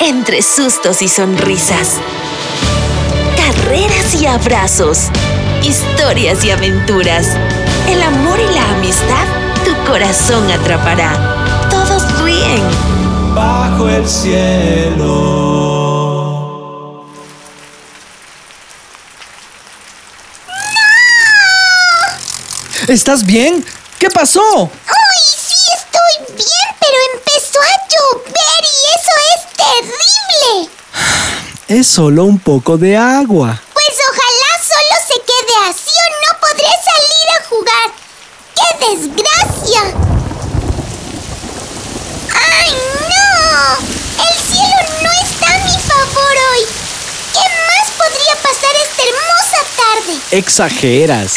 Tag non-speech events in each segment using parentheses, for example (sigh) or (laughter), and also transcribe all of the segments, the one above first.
entre sustos y sonrisas. Carreras y abrazos. Historias y aventuras. El amor y la amistad tu corazón atrapará. Todos ríen. Bajo el cielo. ¿Estás bien? ¿Qué pasó? ¡Uy, sí estoy bien! Pero empezó a llover y eso es terrible. Es solo un poco de agua. Pues ojalá solo se quede así o no podré salir a jugar. ¡Qué desgracia! ¡Ay, no! El cielo no está a mi favor hoy. ¿Qué más podría pasar esta hermosa tarde? Exageras.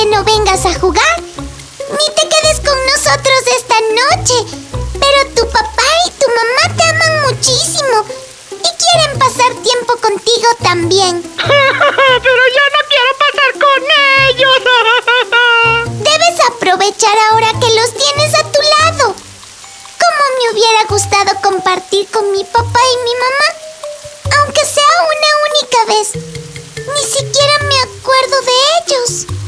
Que no vengas a jugar. Ni te quedes con nosotros esta noche. Pero tu papá y tu mamá te aman muchísimo. Y quieren pasar tiempo contigo también. (laughs) Pero yo no quiero pasar con ellos. (laughs) Debes aprovechar ahora que los tienes a tu lado. Como me hubiera gustado compartir con mi papá y mi mamá. Aunque sea una única vez. Ni siquiera me acuerdo de ellos.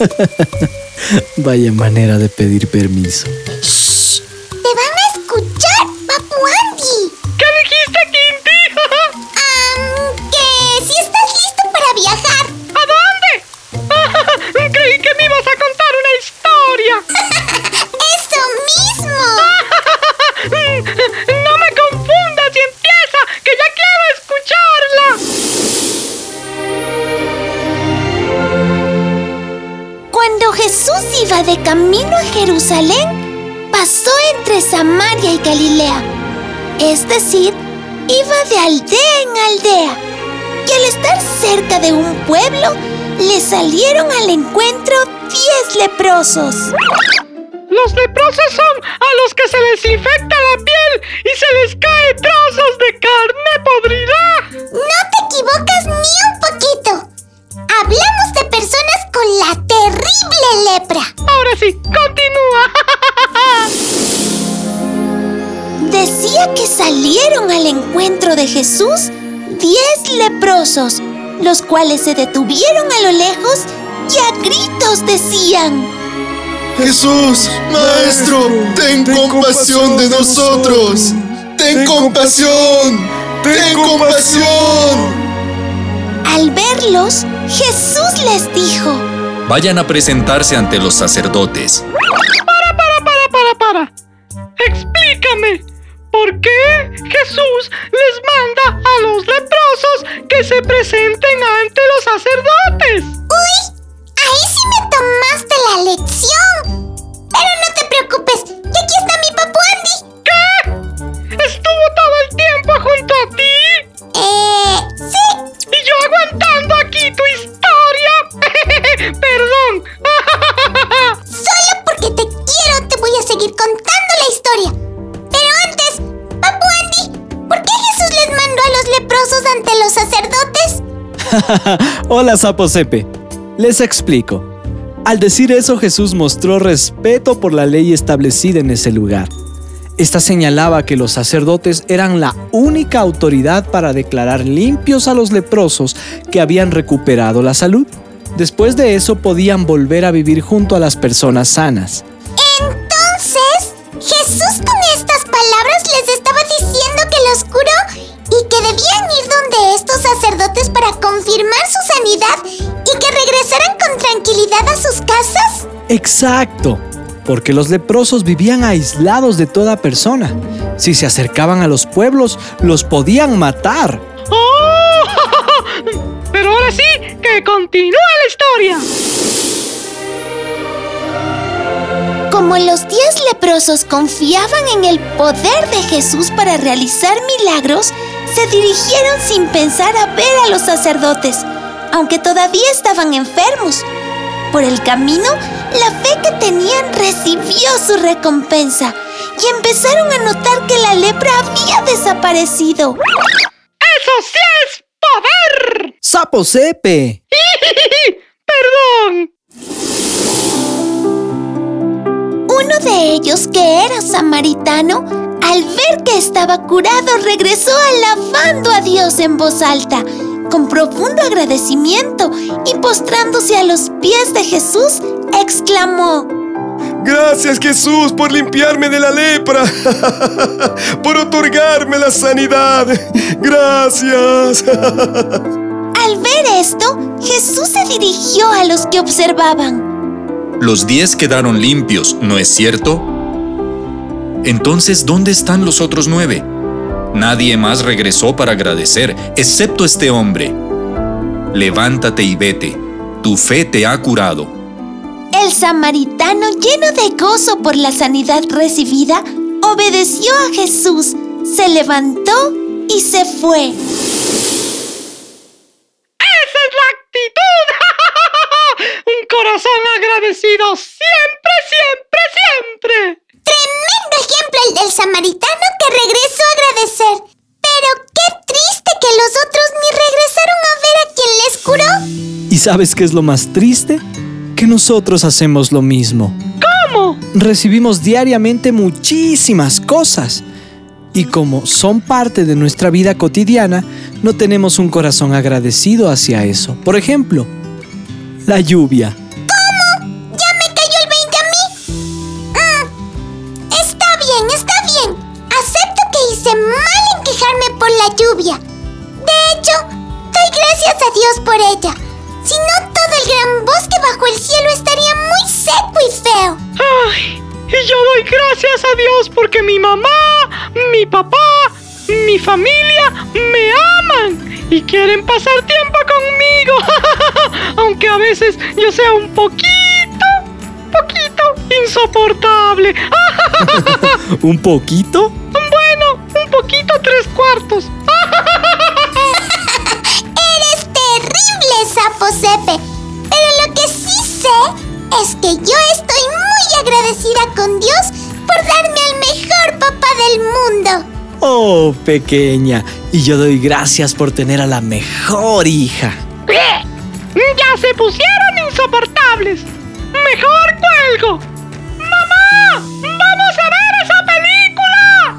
(laughs) Vaya manera de pedir permiso. Camino a Jerusalén, pasó entre Samaria y Galilea. Es decir, iba de aldea en aldea. Y al estar cerca de un pueblo, le salieron al encuentro diez leprosos. Los leprosos son a los que se les infecta la piel y se les cae los cuales se detuvieron a lo lejos y a gritos decían, Jesús, Maestro, ten compasión de nosotros. Ten compasión. Ten compasión. Al verlos, Jesús les dijo, Vayan a presentarse ante los sacerdotes. Para, para, para, para, para. Explícame. ¿Por qué Jesús les manda a los leprosos que se presenten ante los sacerdotes? ¡Uy! Ahí sí me tomaste la lección. Pero no te preocupes, que aquí está mi papu (laughs) Hola, Sapo Sepe. Les explico. Al decir eso, Jesús mostró respeto por la ley establecida en ese lugar. Esta señalaba que los sacerdotes eran la única autoridad para declarar limpios a los leprosos que habían recuperado la salud. Después de eso podían volver a vivir junto a las personas sanas. Entonces, Jesús con estas palabras les estaba diciendo que los curó y que debían ir donde estos sacerdotes para confirmar su sanidad y que regresaran con tranquilidad a sus casas. Exacto, porque los leprosos vivían aislados de toda persona. Si se acercaban a los pueblos, los podían matar. ¡Oh! (laughs) Pero ahora sí, que continúe la historia. Como los diez leprosos confiaban en el poder de Jesús para realizar milagros, se dirigieron sin pensar a ver a los sacerdotes, aunque todavía estaban enfermos. Por el camino, la fe que tenían recibió su recompensa y empezaron a notar que la lepra había desaparecido. ¡Eso sí es poder! ¡Sapo Sepe! (laughs) Perdón. Uno de ellos, que era samaritano, al ver que estaba curado, regresó alabando a Dios en voz alta, con profundo agradecimiento y postrándose a los pies de Jesús, exclamó, Gracias Jesús por limpiarme de la lepra, (laughs) por otorgarme la sanidad. Gracias. (laughs) Al ver esto, Jesús se dirigió a los que observaban. Los diez quedaron limpios, ¿no es cierto? Entonces, ¿dónde están los otros nueve? Nadie más regresó para agradecer, excepto este hombre. Levántate y vete. Tu fe te ha curado. El samaritano, lleno de gozo por la sanidad recibida, obedeció a Jesús, se levantó y se fue. ¡Esa es la actitud! (laughs) Un corazón agradecido siempre, siempre, siempre. El del samaritano que regresó a agradecer. Pero qué triste que los otros ni regresaron a ver a quien les curó. ¿Y sabes qué es lo más triste? Que nosotros hacemos lo mismo. ¿Cómo? Recibimos diariamente muchísimas cosas. Y como son parte de nuestra vida cotidiana, no tenemos un corazón agradecido hacia eso. Por ejemplo, la lluvia. Lluvia. De hecho, doy gracias a Dios por ella. Si no, todo el gran bosque bajo el cielo estaría muy seco y feo. Ay, y yo doy gracias a Dios porque mi mamá, mi papá, mi familia me aman y quieren pasar tiempo conmigo. (laughs) Aunque a veces yo sea un poquito, poquito insoportable. (laughs) (laughs) ¿Un poquito? Bueno, un poquito tres cuartos. Y yo doy gracias por tener a la mejor hija. Ya se pusieron insoportables. Mejor cuelgo. ¡Mamá! ¡Vamos a ver esa película!